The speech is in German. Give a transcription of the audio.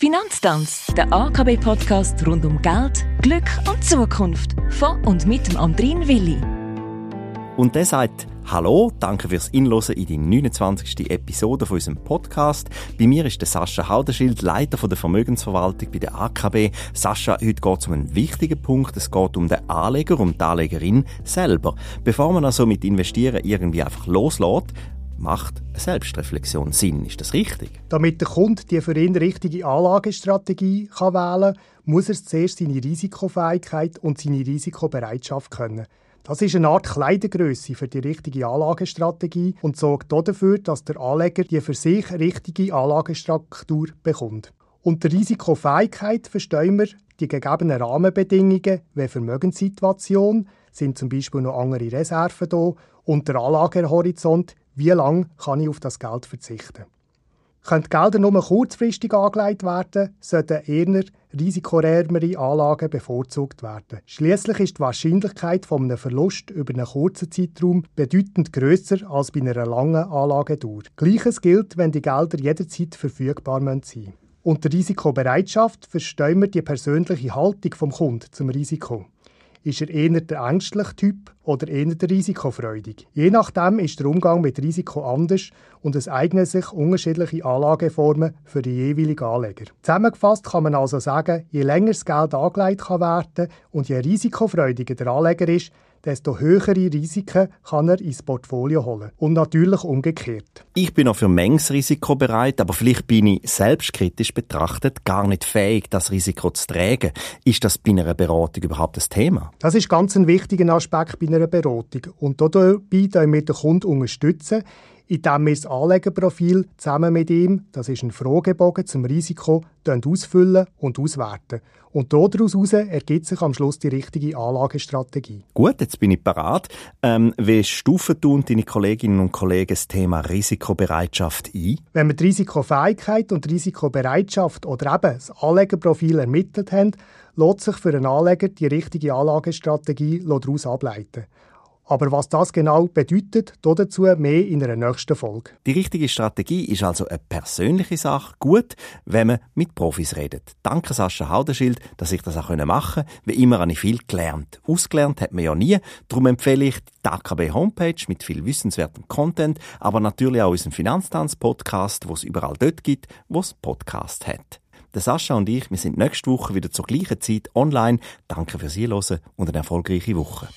Finanztanz, der AKB-Podcast rund um Geld, Glück und Zukunft. Von und mit dem Andrin Willi. Und der sagt, Hallo, danke fürs Inlosen in die 29. Episode von unserem Podcast. Bei mir ist der Sascha Haudenschild, Leiter der Vermögensverwaltung bei der AKB. Sascha, heute geht es um einen wichtigen Punkt. Es geht um den Anleger, um die Anlegerin selber. Bevor man also mit Investieren irgendwie einfach loslässt, macht eine Selbstreflexion Sinn. Ist das richtig? Damit der Kunde die für ihn richtige Anlagestrategie kann wählen kann, muss er zuerst seine Risikofähigkeit und seine Risikobereitschaft können. Das ist eine Art Kleidergröße für die richtige Anlagestrategie und sorgt dafür, dass der Anleger die für sich richtige Anlagestruktur bekommt. Unter Risikofähigkeit verstehen wir die gegebenen Rahmenbedingungen wie Vermögenssituation, sind zum Beispiel noch andere Reserven da, und der Anlagehorizont, wie lange kann ich auf das Geld verzichten. Können die Gelder nur kurzfristig angelegt werden, sollten eher risikoärmere Anlagen bevorzugt werden. Schließlich ist die Wahrscheinlichkeit von einem Verlust über einen kurzen Zeitraum bedeutend grösser als bei einer langen Anlagedauer. Gleiches gilt, wenn die Gelder jederzeit verfügbar sein müssen. Unter Risikobereitschaft verstehen wir die persönliche Haltung vom Kunden zum Risiko. Ist er eher der ängstliche Typ oder eher der risikofreudig? Je nachdem ist der Umgang mit Risiko anders und es eignen sich unterschiedliche Anlageformen für die jeweiligen Anleger. Zusammengefasst kann man also sagen, je länger das Geld angelegt werden kann und je risikofreudiger der Anleger ist, desto höhere Risiken kann er ins Portfolio holen. Und natürlich umgekehrt. Ich bin auch für Mengsrisiko bereit, aber vielleicht bin ich selbstkritisch betrachtet gar nicht fähig, das Risiko zu tragen. Ist das bei einer Beratung überhaupt das Thema? Das ist ganz ein wichtiger Aspekt bei einer Beratung. Und dabei wir den Kunden unterstützen, indem wir das Anlegerprofil zusammen mit ihm, das ist ein Fragebogen zum Risiko, ausfüllen und auswerten. Und daraus ergibt sich am Schluss die richtige Anlagestrategie. Gut, jetzt bin ich parat. Ähm, wie stufen du und deine Kolleginnen und Kollegen das Thema Risikobereitschaft ein? Wenn wir die Risikofähigkeit und die Risikobereitschaft oder eben das Anlegerprofil ermittelt haben, lässt sich für einen Anleger die richtige Anlagestrategie daraus ableiten. Aber was das genau bedeutet, dazu mehr in einer nächsten Folge. Die richtige Strategie ist also eine persönliche Sache. Gut, wenn man mit Profis redet. Danke Sascha Haudenschild, dass ich das auch machen konnte. Wie immer habe ich viel gelernt. Ausgelernt hat man ja nie. Darum empfehle ich die AKB Homepage mit viel wissenswertem Content, aber natürlich auch unseren Finanztanz-Podcast, wo es überall dort gibt, wo es Podcast hat. Der Sascha und ich, wir sind nächste Woche wieder zur gleichen Zeit online. Danke fürs Zuhören und eine erfolgreiche Woche.